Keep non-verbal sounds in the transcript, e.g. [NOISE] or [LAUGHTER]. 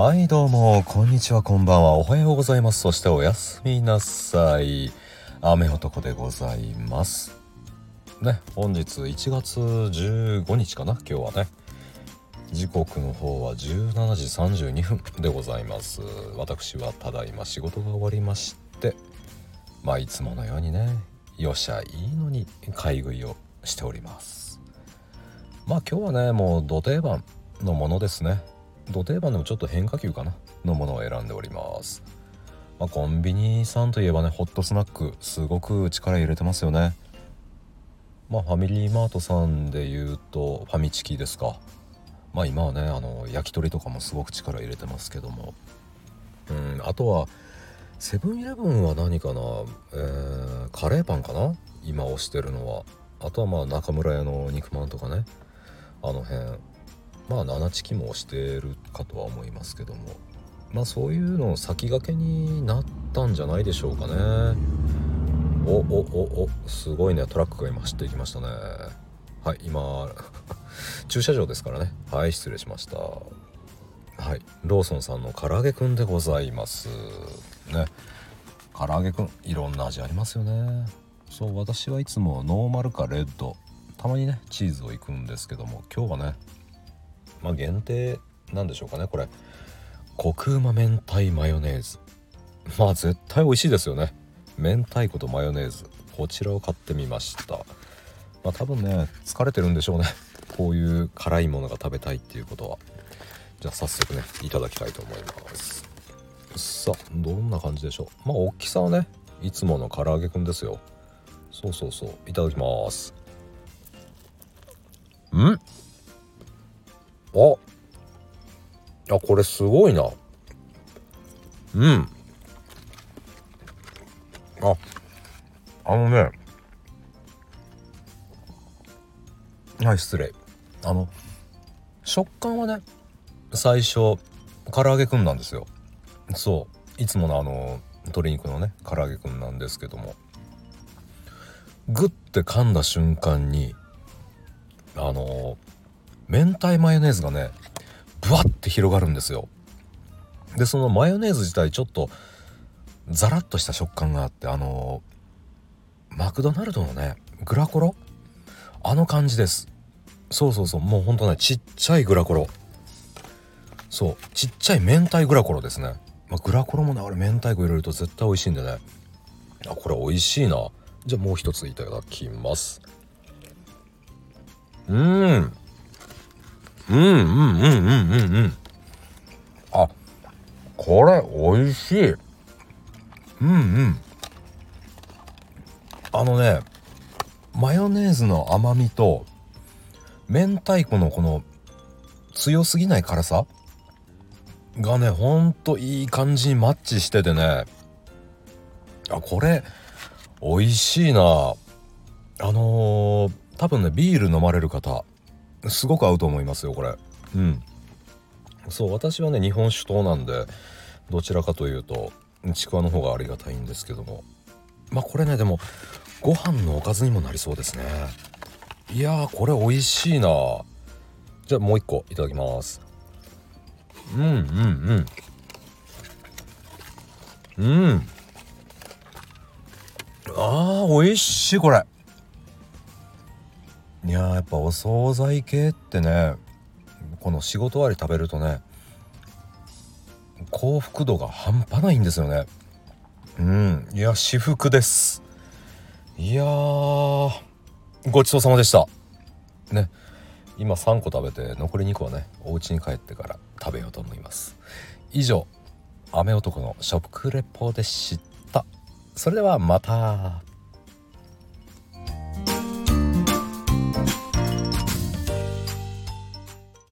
はいどうも。こんにちは。こんばんは。おはようございます。そしておやすみなさい。雨男でございます。ね本日1月15日かな今日はね。時刻の方は17時32分でございます。私はただいま仕事が終わりましてまあいつものようにねよっしゃいいのに買い食いをしております。まあ今日はねもう土定番のものですね。土定番でもちょっと変化球かなのものを選んでおります、まあ、コンビニさんといえばねホットスナックすごく力入れてますよね。まあファミリーマートさんで言うとファミチキですか。まあ今はねあの焼き鳥とかもすごく力入れてますけども。うんあとはセブンイレブンは何かな、えー、カレーパンかな。今推してるのは。あとはまあ中村屋の肉まんとかね。あの辺。まあ7チキもしてるかとは思いますけども。まあそういうの先駆けになったんじゃないでしょうかね。おおおおすごいね。トラックが今走っていきましたね。はい今 [LAUGHS] 駐車場ですからね。はい失礼しました。はいローソンさんの唐揚げくんでございます。ね。唐揚げくんいろんな味ありますよね。そう私はいつもノーマルかレッド。たまにねチーズをいくんですけども今日はねまあ限定なんでしょうかねこれ。コクうま明太マヨネーズ。まあ絶対美味しいですよね。明太子とマヨネーズ。こちらを買ってみました。まあ多分ね疲れてるんでしょうね。こういう辛いものが食べたいっていうことは。じゃあ早速ねいただきたいと思います。さあどんな感じでしょう。まあ大きさはねいつもの唐揚げくんですよ。そうそうそう。いただきます。ん。ああこれすごいな。うん。あ。あのね。はい失礼。あの食感はね最初唐揚げくんなんですよ。そう。いつものあの鶏肉のね唐揚げくんなんですけども。グッて噛んだ瞬間にあの明太マヨネーズがねブワッて広がるんですよ。でそのマヨネーズ自体ちょっとザラッとした食感があってあのマクドナルドのねグラコロ？あの感じです。そうそうそう。もうほんとねちっちゃいグラコロ。そう。ちっちゃい明太グラコロですね、まあ、グラコロもねあれ明太子入れると絶対美味しいんでね。あこれ美味しいな。じゃあもう一ついただきます。うん。うんうんうんうんうんうん。あこれ美味しい。うんうん。あのねマヨネーズの甘みと明太子のこの強すぎない辛さがねほんといい感じにマッチしててね。あこれ美味しいな。あのー、多分ねビール飲まれる方すごく合うと思いますよこれ。うん。そう私はね日本酒党なんでどちらかというとちくわの方がありがたいんですけども。まあこれねでもご飯のおかずにもなりそうですね。いやーこれ美味しいな。じゃあもう一個いただきます。うんうんうん。うん。あー美味しいこれ。いややっぱお惣菜系ってねこの仕事終わり食べるとね幸福度が半端ないんですよね。うん。いや至福です。いやごちそうさまでした。ね。今3個食べて残り2個はねお家に帰ってから食べようと思います。以上雨男の食レポでした。それではまた。